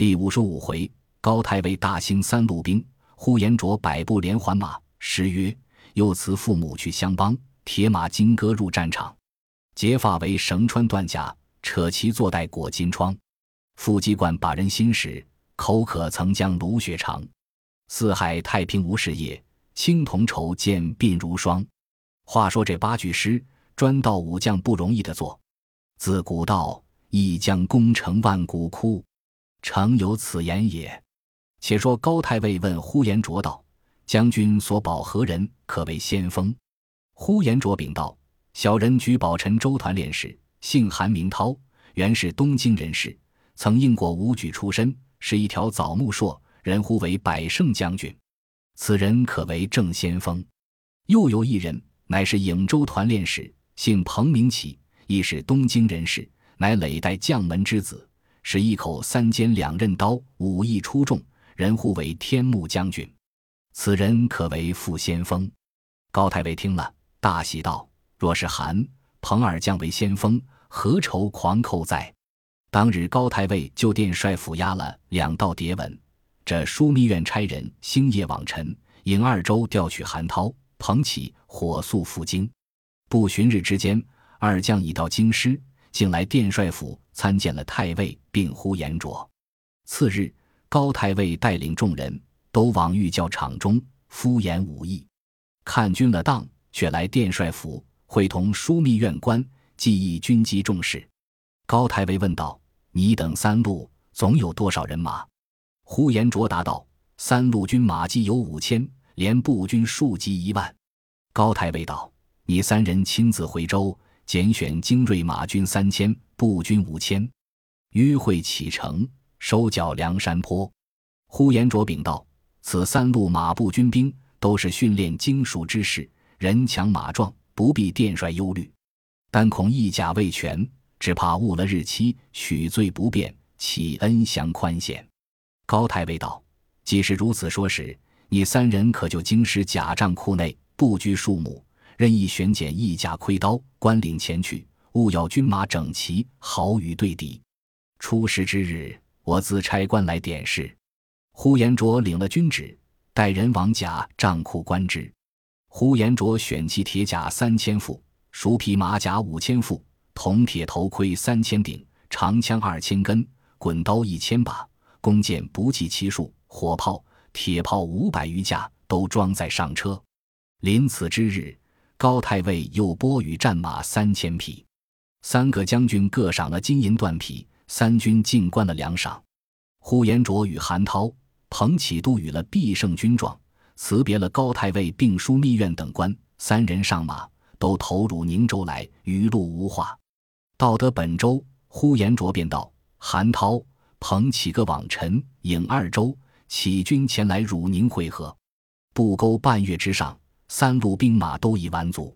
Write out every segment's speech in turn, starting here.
第五十五回，高太尉大兴三路兵，呼延灼百步连环马。诗曰：“又辞父母去相帮，铁马金戈入战场。结发为绳穿断甲，扯旗坐带裹金疮。腹肌惯把人心使，口渴曾将芦血尝。四海太平无事业，青铜筹见鬓如霜。”话说这八句诗，专道武将不容易的做。自古道，一将功成万骨枯。诚有此言也。且说高太尉问呼延灼道：“将军所保何人，可为先锋？”呼延灼禀道：“小人举宝臣周团练使，姓韩名涛，原是东京人士，曾应过武举出身，是一条枣木槊，人呼为百胜将军。此人可为正先锋。又有一人，乃是颍州团练使，姓彭名启，亦是东京人士，乃累代将门之子。”使一口三尖两刃刀，武艺出众，人呼为天目将军。此人可为副先锋。高太尉听了，大喜道：“若是韩彭二将为先锋，何愁狂寇在？”当日高太尉就殿帅府押了两道牒文，这枢密院差人星夜往陈、引二州调取韩涛、彭启，火速赴京。不旬日之间，二将已到京师。竟来殿帅府参见了太尉，并呼延灼。次日，高太尉带领众人都往御教场中敷衍武艺，看军了当，却来殿帅府会同枢密院官，记议军机重事。高太尉问道：“你等三路总有多少人马？”呼延灼答道：“三路军马计有五千，连步军数计一万。”高太尉道：“你三人亲自回州。”拣选精锐马军三千，步军五千，约会启程，收缴梁山坡。呼延灼禀道：“此三路马步军兵都是训练精熟之士，人强马壮，不必殿帅忧虑。但恐义甲未全，只怕误了日期，许罪不便，启恩详宽限。”高太尉道：“既是如此说时，你三人可就京师甲帐库内布拘数目。”任意选拣一甲盔刀，官领前去，务要军马整齐，好与对敌。出师之日，我自差官来点事。呼延灼领了军旨，带人往甲帐库观之。呼延灼选其铁甲三千副，熟皮马甲五千副，铜铁头盔三千顶，长枪二千根，滚刀一千把，弓箭不计其数，火炮、铁炮五百余架，都装载上车。临此之日。高太尉又拨与战马三千匹，三个将军各赏了金银缎匹，三军尽冠了粮饷。呼延灼与韩涛、彭启都与了必胜军状，辞别了高太尉并枢密院等官，三人上马，都投入宁州来，余路无话。到得本州，呼延灼便道：“韩涛、彭启各往陈、颍二州，起军前来汝宁会合。不沟半月之上。”三路兵马都已完足，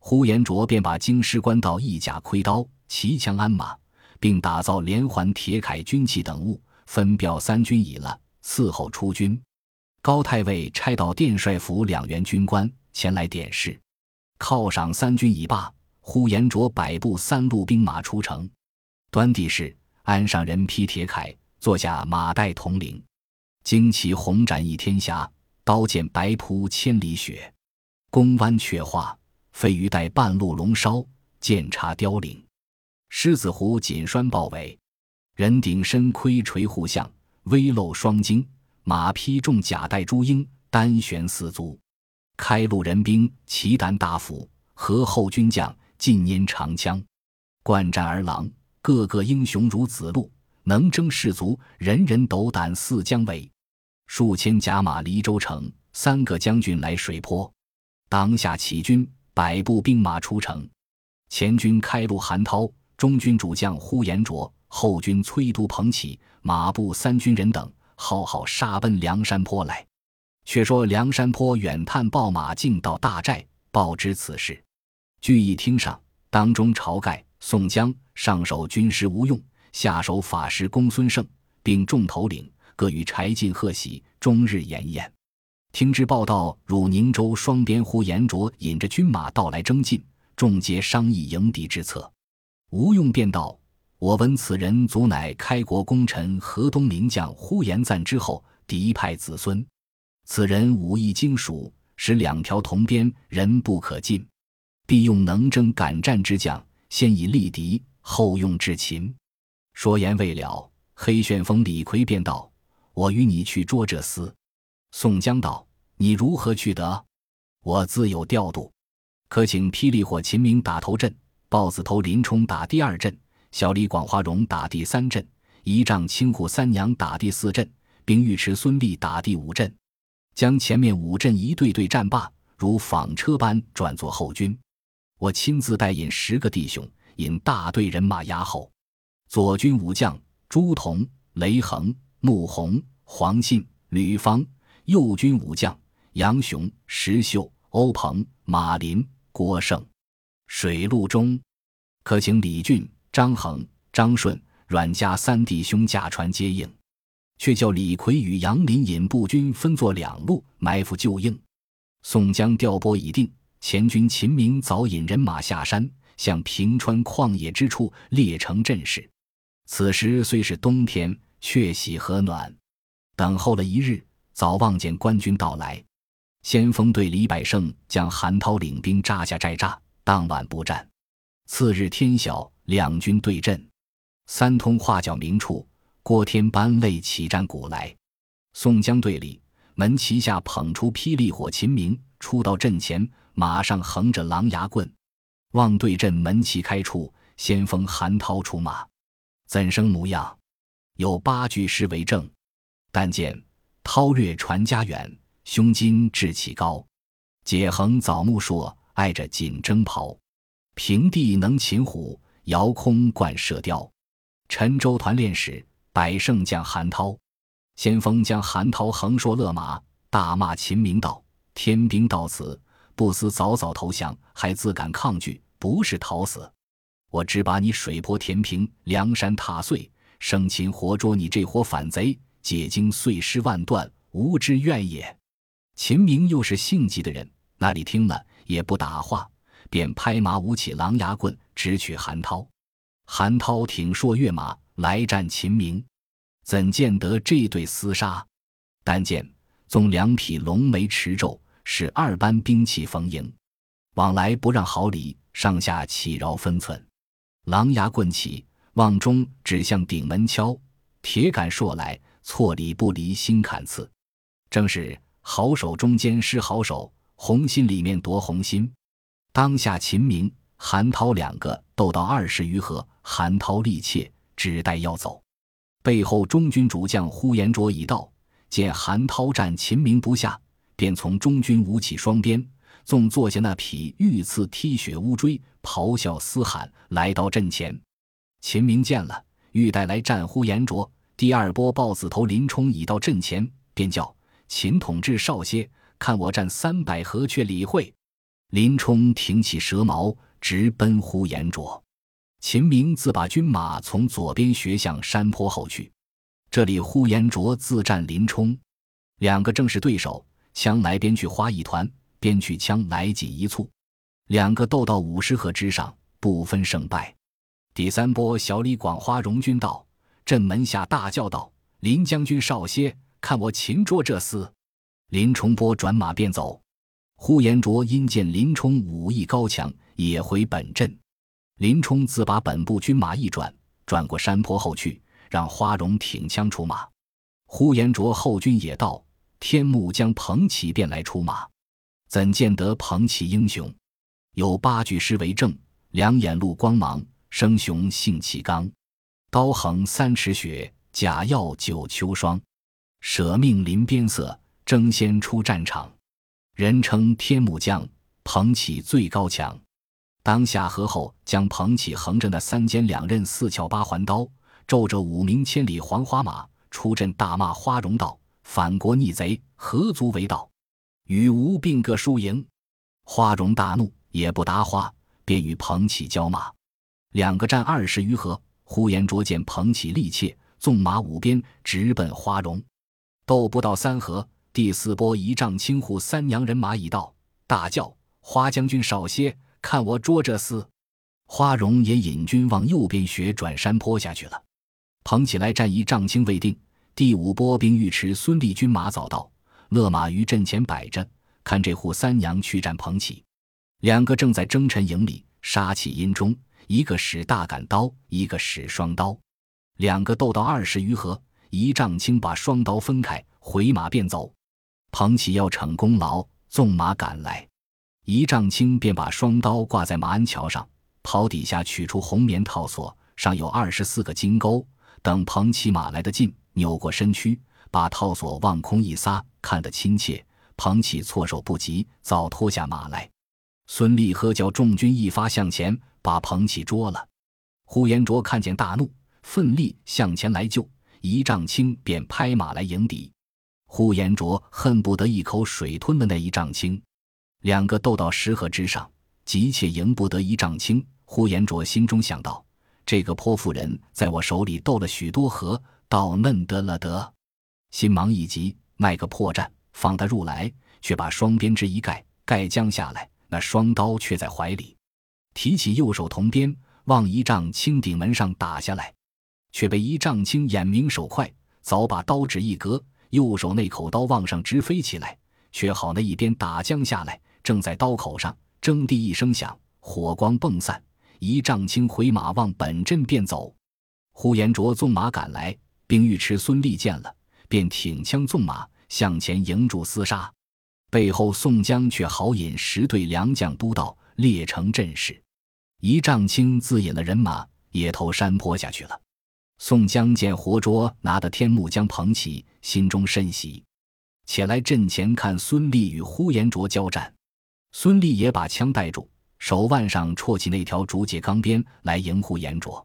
呼延灼便把京师官道义甲盔刀、骑枪鞍马，并打造连环铁铠军器等物，分调三军已了，伺候出军。高太尉差到殿帅府两员军官前来点事，犒赏三军已罢，呼延灼摆布三路兵马出城。端地是鞍上人披铁铠，坐下马带铜铃，旌旗红展一天霞，刀剑白铺千里雪。弓弯却画，飞鱼带半路龙梢；剑插雕翎，狮子湖锦拴豹尾。人顶身盔垂护相，微露双睛；马披重甲带朱缨，单悬四足。开路人兵旗胆大斧，合后军将尽拈长枪。冠战儿郎，个个英雄如子路，能征士卒，人人斗胆似姜维。数千甲马离州城，三个将军来水泊。当下起军，百步兵马出城。前军开路韩涛，中军主将呼延灼，后军催督彭起，马步三军人等，浩浩杀奔梁山坡来。却说梁山坡远探报马进到大寨，报知此事。聚义厅上，当中晁盖、宋江上手军师吴用，下手法师公孙胜，并众头领各与柴进贺喜，终日筵宴。听之报道，汝宁州双边呼延灼引着军马到来征进，众皆商议迎敌之策。吴用便道：“我闻此人祖乃开国功臣河东名将呼延赞之后嫡派子孙。此人武艺精熟，使两条铜鞭人不可近，必用能征敢战之将，先以力敌，后用至擒。说言未了，黑旋风李逵便道：“我与你去捉这厮。”宋江道：“你如何去得？我自有调度，可请霹雳火秦明打头阵，豹子头林冲打第二阵。”小李广花荣打第三阵，仪仗青虎三娘打第四阵，并尉迟孙立打第五阵，将前面五阵一队队战罢，如纺车般转作后军。我亲自带引十个弟兄，引大队人马压后。左军武将朱仝、雷横、穆弘、黄信、吕方；右军武将杨雄、石秀、欧鹏、马林、郭盛。水陆中，可请李俊。张衡、张顺、阮家三弟兄驾船接应，却叫李逵与杨林引步军分作两路埋伏救应。宋江调拨已定，前军秦明早引人马下山，向平川旷野之处列成阵势。此时虽是冬天，却喜和暖。等候了一日，早望见官军到来。先锋队李百胜将韩涛领兵扎下寨栅，当晚不战。次日天晓。两军对阵，三通画角明处，郭天班擂起战鼓来。宋江队里门旗下捧出霹雳火秦明，出到阵前，马上横着狼牙棍，望对阵门旗开处，先锋韩涛出马，怎生模样？有八句诗为证：但见韬略传家远，胸襟志气高，解横枣木硕，爱着锦征袍，平地能擒虎。遥空惯射雕，陈州团练使百胜将韩涛，先锋将韩涛横槊勒马，大骂秦明道：“天兵到此，不思早早投降，还自敢抗拒，不是逃死，我只把你水泊填平，梁山踏碎，生擒活捉你这伙反贼，解经碎尸万段，无之怨也。”秦明又是性急的人，那里听了也不答话。便拍马舞起狼牙棍，直取韩涛。韩涛挺槊跃马来战秦明，怎见得这对厮杀？但见纵两匹龙眉驰骤，使二班兵器逢迎，往来不让毫厘，上下起饶分寸。狼牙棍起，望中指向顶门敲，铁杆槊来，错里不离心坎刺。正是好手中间失好手，红心里面夺红心。当下秦明、韩涛两个斗到二十余合，韩涛力怯，只待要走。背后中军主将呼延灼已到，见韩涛战秦明不下，便从中军舞起双鞭，纵坐下那匹御赐踢雪乌骓，咆哮嘶喊，来到阵前。秦明见了，欲带来战呼延灼。第二波豹子头林冲已到阵前，便叫秦统制少歇，看我战三百合，却理会。林冲挺起蛇矛，直奔呼延灼。秦明自把军马从左边学向山坡后去。这里呼延灼自战林冲，两个正是对手，枪来边去花一团，边去枪来紧一簇，两个斗到五十合之上，不分胜败。第三波，小李广花荣军到阵门下，大叫道：“林将军少歇，看我擒捉这厮！”林冲波转马便走。呼延灼因见林冲武艺高强，也回本阵。林冲自把本部军马一转，转过山坡后去，让花荣挺枪出马。呼延灼后军也到，天目将彭起便来出马。怎见得彭起英雄？有八句诗为证：两眼露光芒，生雄性气刚。刀横三尺雪，甲耀九秋霜。舍命临边色，争先出战场。人称天目将，彭起最高强。当下河后将彭起横着那三尖两刃四翘八环刀，骤着五名千里黄花马出阵，大骂花荣道：“反国逆贼，何足为道？与吾并个输赢。”花荣大怒，也不答话，便与彭起交马。两个战二十余合，呼延灼见彭起力怯，纵马五鞭直奔花荣，斗不到三合。第四波一丈青虎三娘人马已到，大叫：“花将军少歇，看我捉这厮！”花荣也引军往右边学转山坡下去了。捧起来战一丈青未定，第五波兵尉迟孙立军马早到，勒马于阵前摆着，看这扈三娘去战彭起。两个正在征尘营里杀气阴中，一个使大杆刀，一个使双刀，两个斗到二十余合，一丈青把双刀分开，回马便走。彭起要逞功劳，纵马赶来，一丈青便把双刀挂在马鞍桥上，袍底下取出红棉套索，上有二十四个金钩。等彭起马来得近，扭过身躯，把套索往空一撒，看得亲切。彭起措手不及，早脱下马来。孙立喝叫众军一发向前，把彭起捉了。呼延灼看见大怒，奋力向前来救，一丈青便拍马来迎敌。呼延灼恨不得一口水吞了那一丈青。两个斗到石河之上，急切赢不得一丈青。呼延灼心中想到。这个泼妇人在我手里斗了许多合，倒嫩得了得，心忙一急，卖个破绽，放他入来，却把双鞭之一盖，盖将下来，那双刀却在怀里，提起右手铜鞭，往一丈青顶门上打下来，却被一丈青眼明手快，早把刀指一格，右手那口刀往上直飞起来，却好那一边打将下来，正在刀口上，铮地一声响，火光迸散。一丈青回马往本阵便走，呼延灼纵马赶来，兵尉迟孙立见了，便挺枪纵马向前迎住厮杀。背后宋江却好引十队良将都到，列成阵势。一丈青自引了人马，也投山坡下去了。宋江见活捉拿的天目将捧起，心中甚喜，且来阵前看孙立与呼延灼交战。孙立也把枪带住。手腕上戳起那条竹节钢鞭来迎呼延灼，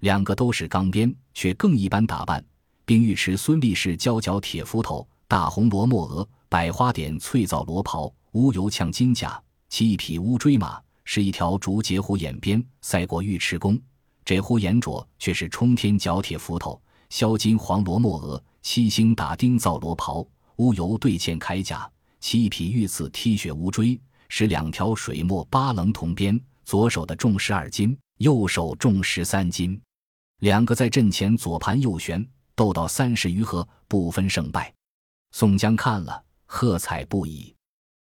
两个都是钢鞭，却更一般打扮。并尉迟孙立是胶角铁斧头，大红罗墨额，百花点翠藻罗袍，乌油呛金甲，骑一匹乌骓马，是一条竹节虎眼鞭，赛过尉迟恭。这呼延灼却是冲天角铁斧头，削金黄罗墨额，七星打钉皂罗袍，乌油对嵌铠甲，骑一匹御刺踢血乌骓。使两条水墨八棱铜鞭，左手的重十二斤，右手重十三斤。两个在阵前左盘右旋，斗到三十余合，不分胜败。宋江看了，喝彩不已。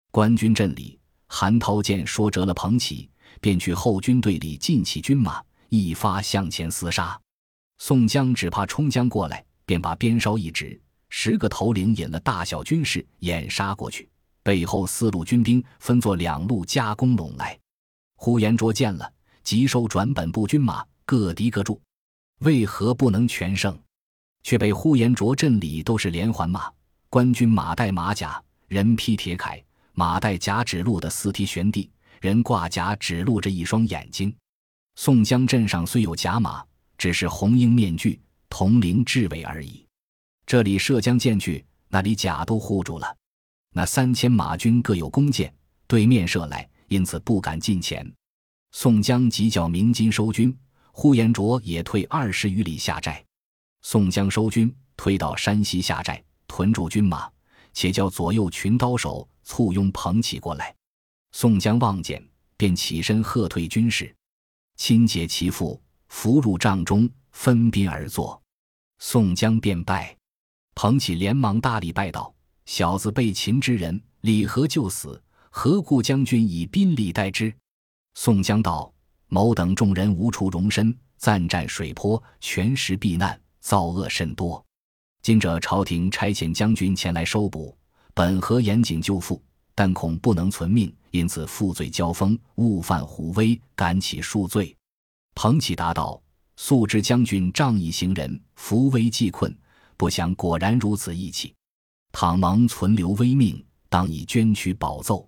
官军阵里，韩涛见说折了彭起，便去后军队里进起军马，一发向前厮杀。宋江只怕冲将过来，便把鞭梢一指，十个头领引了大小军士掩杀过去。背后四路军兵分作两路夹攻拢来，呼延灼见了，急收转本部军马，各敌各住。为何不能全胜？却被呼延灼阵里都是连环马，官军马带马甲，人披铁铠，马带甲指路的四蹄悬地，人挂甲指露着一双眼睛。宋江阵上虽有甲马，只是红缨面具，铜铃雉尾而已。这里射将箭去，那里甲都护住了。那三千马军各有弓箭，对面射来，因此不敢近前。宋江急叫鸣金收军，呼延灼也退二十余里下寨。宋江收军，退到山西下寨，屯驻军马，且叫左右群刀手簇拥捧起过来。宋江望见，便起身喝退军士，亲解其父，扶入帐中，分宾而坐。宋江便拜，捧起连忙大礼拜道。小子被擒之人，李何就死，何故将军以宾礼待之？宋江道：“某等众人无处容身，暂占水泊，全时避难，造恶甚多。今者朝廷差遣将军前来收捕，本合严谨救父，但恐不能存命，因此负罪交锋，误犯虎威，敢起恕罪。”彭起答道：“素知将军仗义行人，扶危济困，不想果然如此义气。”倘蒙存留微命，当以捐躯保奏。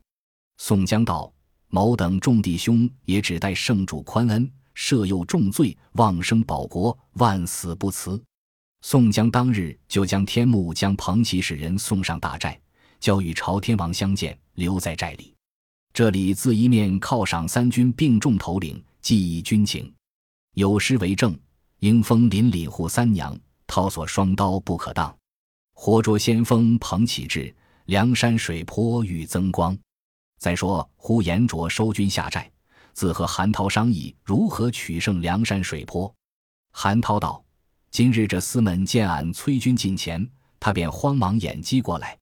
宋江道：“某等众弟兄也只待圣主宽恩，赦宥重罪，望生保国，万死不辞。”宋江当日就将天目将彭起使人送上大寨，交与朝天王相见，留在寨里。这里自一面犒赏三军并众头领，记忆军情。有诗为证：“迎风凛凛护三娘，套索双刀不可当。”活捉先锋彭起至，梁山水泊欲增光。再说呼延灼收军下寨，自和韩涛商议如何取胜梁山水泊。韩涛道：“今日这厮们见俺催军近前，他便慌忙掩击过来。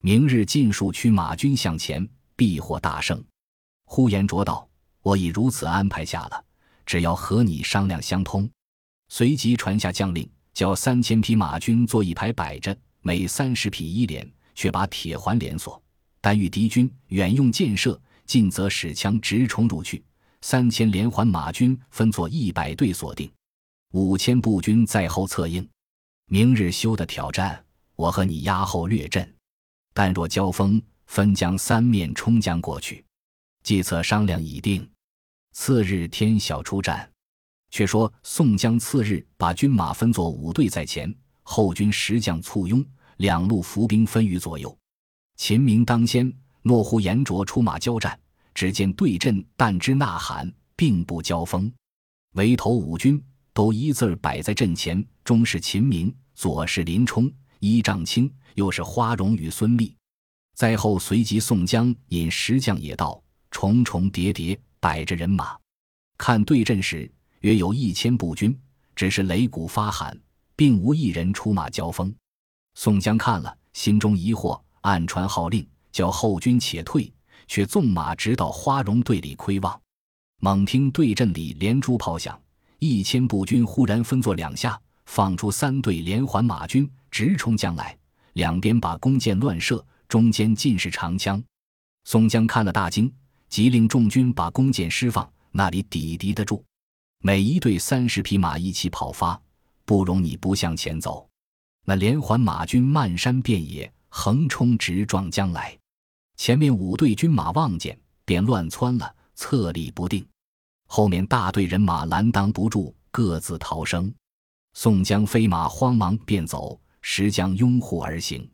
明日尽数驱马军向前，必获大胜。”呼延灼道：“我已如此安排下了，只要和你商量相通。”随即传下将令，叫三千匹马军做一排摆着，每三十匹一连，却把铁环连锁。但遇敌军远用箭射，近则使枪直冲入去。三千连环马军分作一百队锁定，五千步军在后策应。明日休的挑战，我和你压后略阵。但若交锋，分将三面冲将过去。计策商量已定。次日天晓出战。却说宋江次日把军马分作五队在前，后军十将簇拥，两路伏兵分于左右。秦明当先，诺呼延灼出马交战。只见对阵但之呐喊，并不交锋。围头五军都一字儿摆在阵前，中是秦明，左是林冲、一丈青，右是花荣与孙立。在后随即宋江引十将也到，重重叠叠摆着人马。看对阵时，约有一千步军，只是擂鼓发喊，并无一人出马交锋。宋江看了，心中疑惑，暗传号令，叫后军且退。却纵马直到花荣队里窥望，猛听对阵里连珠炮响，一千步军忽然分作两下，放出三队连环马军直冲将来，两边把弓箭乱射，中间尽是长枪。宋江看了大惊，急令众军把弓箭释放，那里抵敌得住？每一队三十匹马一起跑发，不容你不向前走。那连环马军漫山遍野横冲直撞将来。前面五队军马望见，便乱窜了，侧立不定；后面大队人马拦挡不住，各自逃生。宋江飞马慌忙便走，石将拥护而行。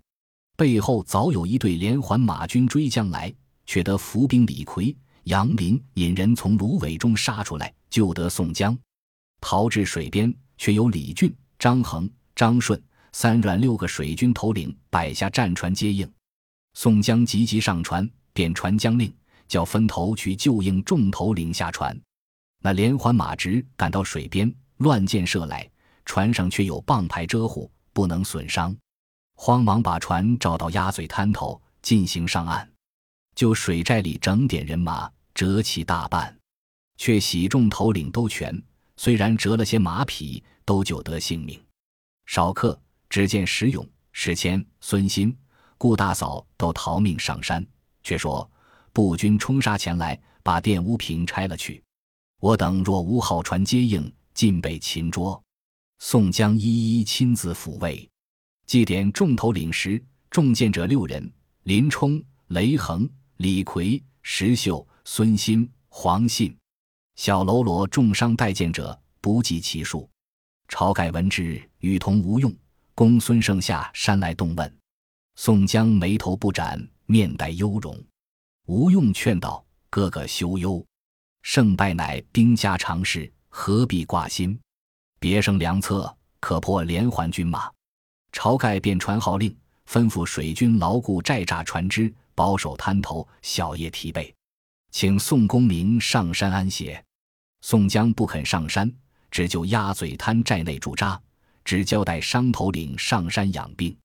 背后早有一队连环马军追将来，却得伏兵李逵、杨林引人从芦苇中杀出来，救得宋江。逃至水边，却有李俊、张衡、张顺三阮六个水军头领摆下战船接应。宋江急急上船，便传将令，叫分头去救应众头领下船。那连环马直赶到水边，乱箭射来，船上却有棒牌遮护，不能损伤。慌忙把船找到鸭嘴滩头，进行上岸。就水寨里整点人马，折其大半，却喜众头领都全，虽然折了些马匹，都救得性命。少客只见石勇、史谦、孙新。顾大嫂都逃命上山，却说步军冲杀前来，把殿屋平拆了去。我等若无号船接应，尽被擒捉。宋江一一亲自抚慰。祭点众头领时，中箭者六人：林冲、雷横、李逵、石秀、孙新、黄信。小喽啰重伤待见者不计其数。晁盖闻之，与同吴用、公孙胜下山来动问。宋江眉头不展，面带忧容。吴用劝道：“哥哥休忧，胜败乃兵家常事，何必挂心？别生良策，可破连环军马。”晁盖便传号令，吩咐水军牢固寨栅船只，保守滩头，小夜提备，请宋公明上山安歇。宋江不肯上山，只就鸭嘴滩寨内驻扎，只交代商头领上山养病。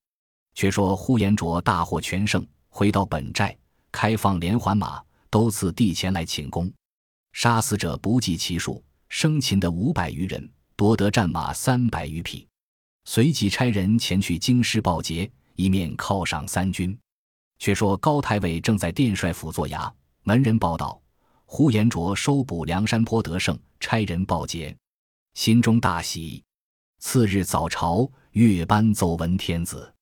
却说呼延灼大获全胜，回到本寨，开放连环马，都自地前来请功，杀死者不计其数，生擒的五百余人，夺得战马三百余匹。随即差人前去京师报捷，一面犒赏三军。却说高太尉正在殿帅府做衙，门人报道：呼延灼收捕梁山坡得胜，差人报捷，心中大喜。次日早朝，月班奏闻天子。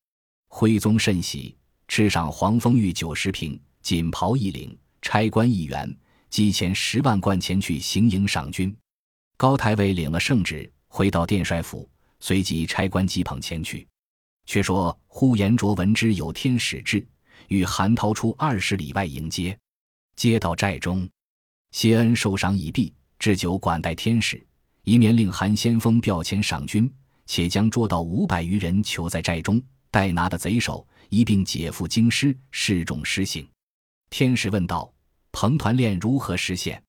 徽宗甚喜，敕赏黄蜂玉九十瓶，锦袍一领，差官一员，积钱十万贯前去行营赏军。高太尉领了圣旨，回到殿帅府，随即差官急捧前去。却说呼延灼闻之有天使至，与韩涛出二十里外迎接，接到寨中，谢恩受赏已毕，置酒管待天使，一面令韩先锋调遣赏军，且将捉到五百余人囚在寨中。待拿的贼首一并解赴京师，示众施行。天使问道：“彭团练如何实现？”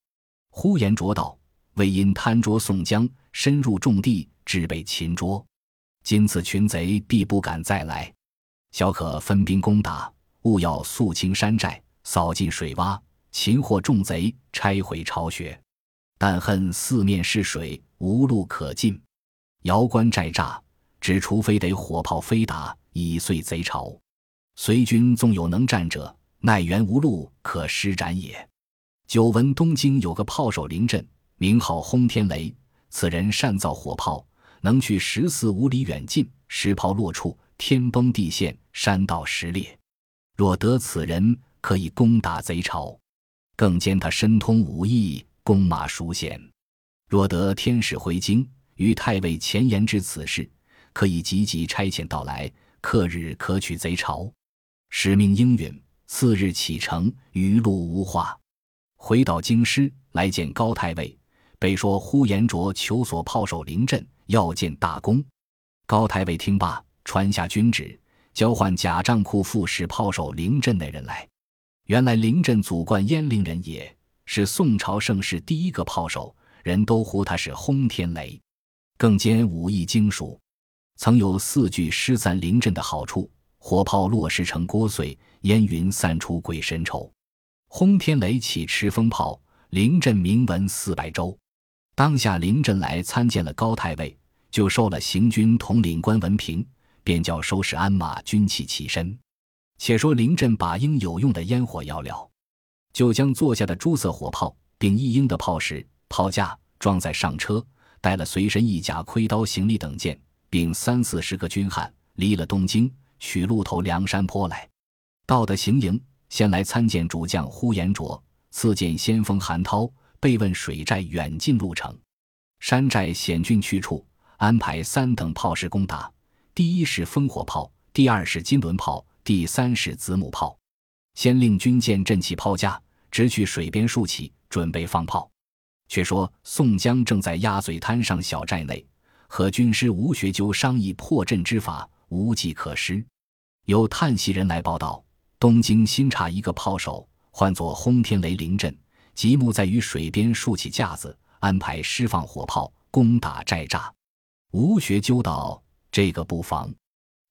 呼延灼道：“为因贪捉宋江，深入重地，致被擒捉。今此群贼必不敢再来，小可分兵攻打，务要肃清山寨，扫尽水洼，擒获众贼，拆毁巢穴。但恨四面是水，无路可进。遥观寨栅，只除非得火炮飞打，以碎贼巢。随军纵有能战者，奈援无路可施展也。久闻东京有个炮手临阵，名号轰天雷。此人善造火炮，能去十四五里远近，石炮落处，天崩地陷，山道石裂。若得此人，可以攻打贼巢。更兼他深通武艺，弓马熟娴。若得天使回京，与太尉前言之此事，可以急急差遣到来，刻日可取贼巢。使命应允，次日启程，余路无话。回到京师，来见高太尉，被说呼延灼求索炮手临阵，要见大功。高太尉听罢，传下军旨，交换假账库副使炮手临阵那人来。原来临阵祖贯鄢陵人也，是宋朝盛世第一个炮手，人都呼他是轰天雷，更兼武艺精熟，曾有四句诗赞临阵的好处。火炮落石成锅碎，烟云散出鬼神愁。轰天雷起持风炮，临阵名闻四百州。当下临阵来参见了高太尉，就收了行军统领官文凭，便叫收拾鞍马军器起身。且说临阵把应有用的烟火要了，就将坐下的朱色火炮，并一应的炮石、炮架装在上车，带了随身一甲盔刀、行李等件，并三四十个军汉，离了东京。取路头梁山坡来，到的行营，先来参见主将呼延灼，次见先锋韩涛，被问水寨远近路程。山寨险峻去处，安排三等炮势攻打：第一是烽火炮，第二是金轮炮，第三是子母炮。先令军舰振起炮架，直去水边竖起，准备放炮。却说宋江正在鸭嘴滩上小寨内，和军师吴学究商议破阵之法，无计可施。有探袭人来报道，东京新查一个炮手，唤作轰天雷临阵，即木在于水边竖起架子，安排释放火炮攻打寨栅。吴学究道：“这个不妨，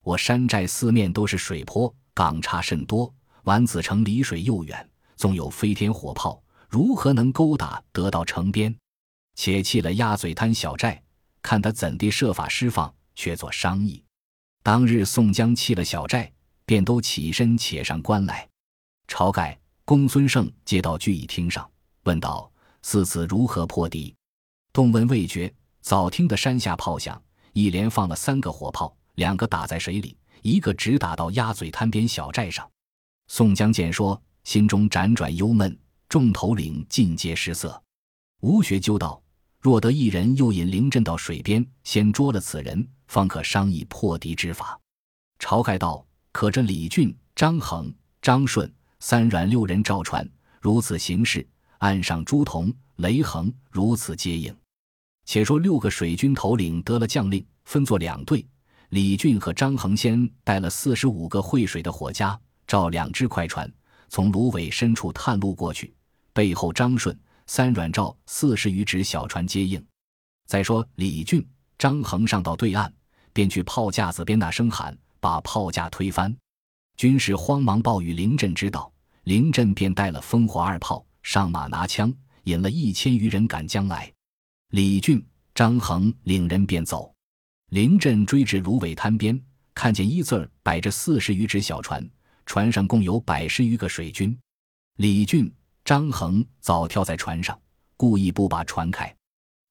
我山寨四面都是水坡，港差甚多，丸子城离水又远，纵有飞天火炮，如何能勾打得到城边？且弃了鸭嘴滩小寨，看他怎地设法释放，却做商议。”当日宋江弃了小寨，便都起身且上关来。晁盖、公孙胜接到聚义厅上，问道：“四子如何破敌？”动问未决。早听得山下炮响，一连放了三个火炮，两个打在水里，一个直打到鸭嘴滩边小寨上。宋江见说，心中辗转忧闷，众头领尽皆失色。吴学究道：“若得一人诱引灵阵到水边，先捉了此人。”方可商议破敌之法。晁盖道：“可这李俊、张衡、张顺三阮六人召船，如此行事，岸上朱仝、雷横如此接应。且说六个水军头领得了将令，分作两队。李俊和张衡先带了四十五个会水的火家，照两只快船，从芦苇深处探路过去。背后张顺、三阮照四十余只小船接应。再说李俊、张衡上到对岸。”便去炮架子边那声喊，把炮架推翻。军士慌忙报与凌震知道，凌震便带了烽火二炮，上马拿枪，引了一千余人赶将来。李俊、张衡领人便走。凌震追至芦苇滩边，看见一字儿摆着四十余只小船，船上共有百十余个水军。李俊、张衡早跳在船上，故意不把船开。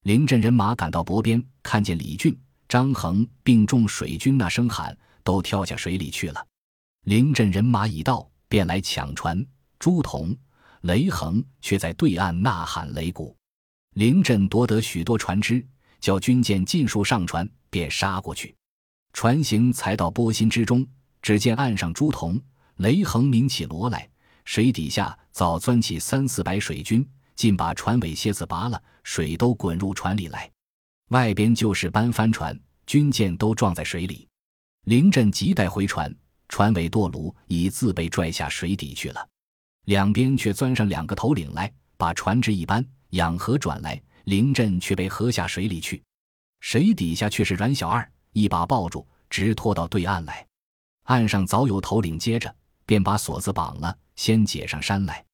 凌震人马赶到泊边，看见李俊。张衡并众水军那声喊，都跳下水里去了。临阵人马已到，便来抢船。朱仝、雷横却在对岸呐喊擂鼓。临阵夺得许多船只，叫军舰尽数上船，便杀过去。船行才到波心之中，只见岸上朱仝、雷横鸣起锣来，水底下早钻起三四百水军，尽把船尾楔子拔了，水都滚入船里来。外边就是搬帆船，军舰都撞在水里。凌阵急待回船，船尾舵橹已自被拽下水底去了。两边却钻上两个头领来，把船只一搬，仰河转来，凌震却被喝下水里去。水底下却是阮小二，一把抱住，直拖到对岸来。岸上早有头领接着，便把锁子绑了，先解上山来。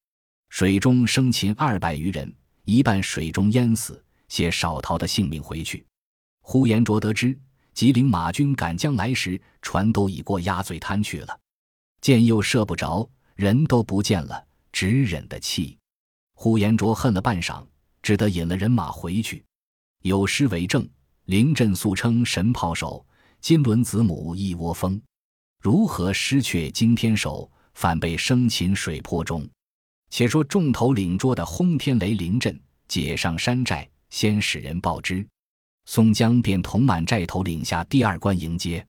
水中生擒二百余人，一半水中淹死，携少逃的性命回去。呼延灼得知，吉林马军赶将来时，船都已过鸭嘴滩去了，箭又射不着，人都不见了，只忍得气。呼延灼恨了半晌，只得引了人马回去。有诗为证：“临阵素称神炮手，金轮子母一窝蜂。如何失却惊天手，反被生擒水泊中。”且说众头领捉的轰天雷临阵，解上山寨，先使人报之。宋江便同满寨头领下第二关迎接，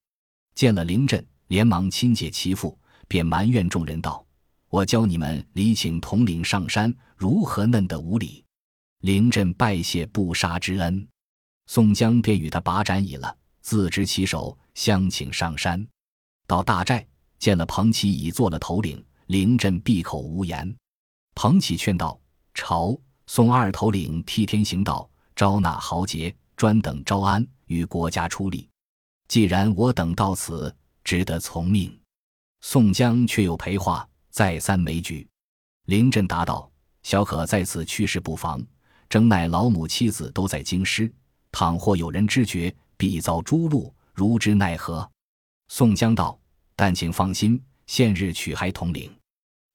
见了林震，连忙亲解其父，便埋怨众人道。我教你们礼请统领上山，如何嫩得无礼？林震拜谢不杀之恩，宋江便与他把盏已了，自执其手，相请上山。到大寨，见了彭起已做了头领，林震闭口无言。彭起劝道：“朝宋二头领替天行道，招纳豪杰，专等招安，与国家出力。既然我等到此，只得从命。”宋江却有陪话。再三枚举，林震答道：“小可在此去世不妨，征奈老母妻子都在京师，倘或有人知觉，必遭诛戮，如之奈何？”宋江道：“但请放心，现日取还统领。”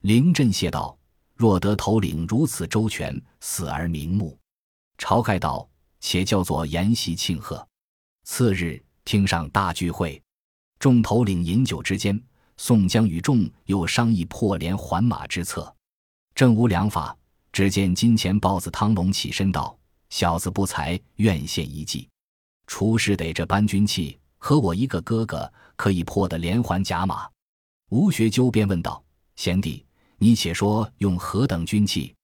林震谢道：“若得头领如此周全，死而瞑目。”晁盖道：“且叫做筵席庆贺。”次日，厅上大聚会，众头领饮酒之间。宋江与众又商议破连环马之策，正无良法，只见金钱豹子汤龙起身道：“小子不才，愿献一计。出师得这搬军器，和我一个哥哥，可以破得连环甲马。”吴学究便问道：“贤弟，你且说用何等军器？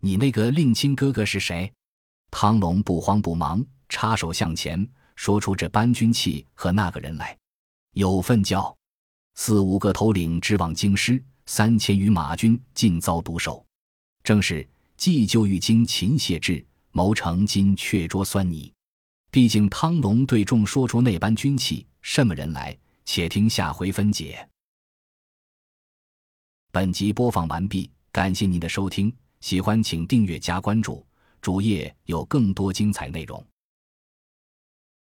你那个令亲哥哥是谁？”汤龙不慌不忙，插手向前，说出这搬军器和那个人来，有份教。四五个头领直往京师，三千余马军尽遭毒手。正是既救欲经秦谢志，谋成今却捉酸泥。毕竟汤龙对众说出那般军器，什么人来？且听下回分解。本集播放完毕，感谢您的收听，喜欢请订阅加关注，主页有更多精彩内容。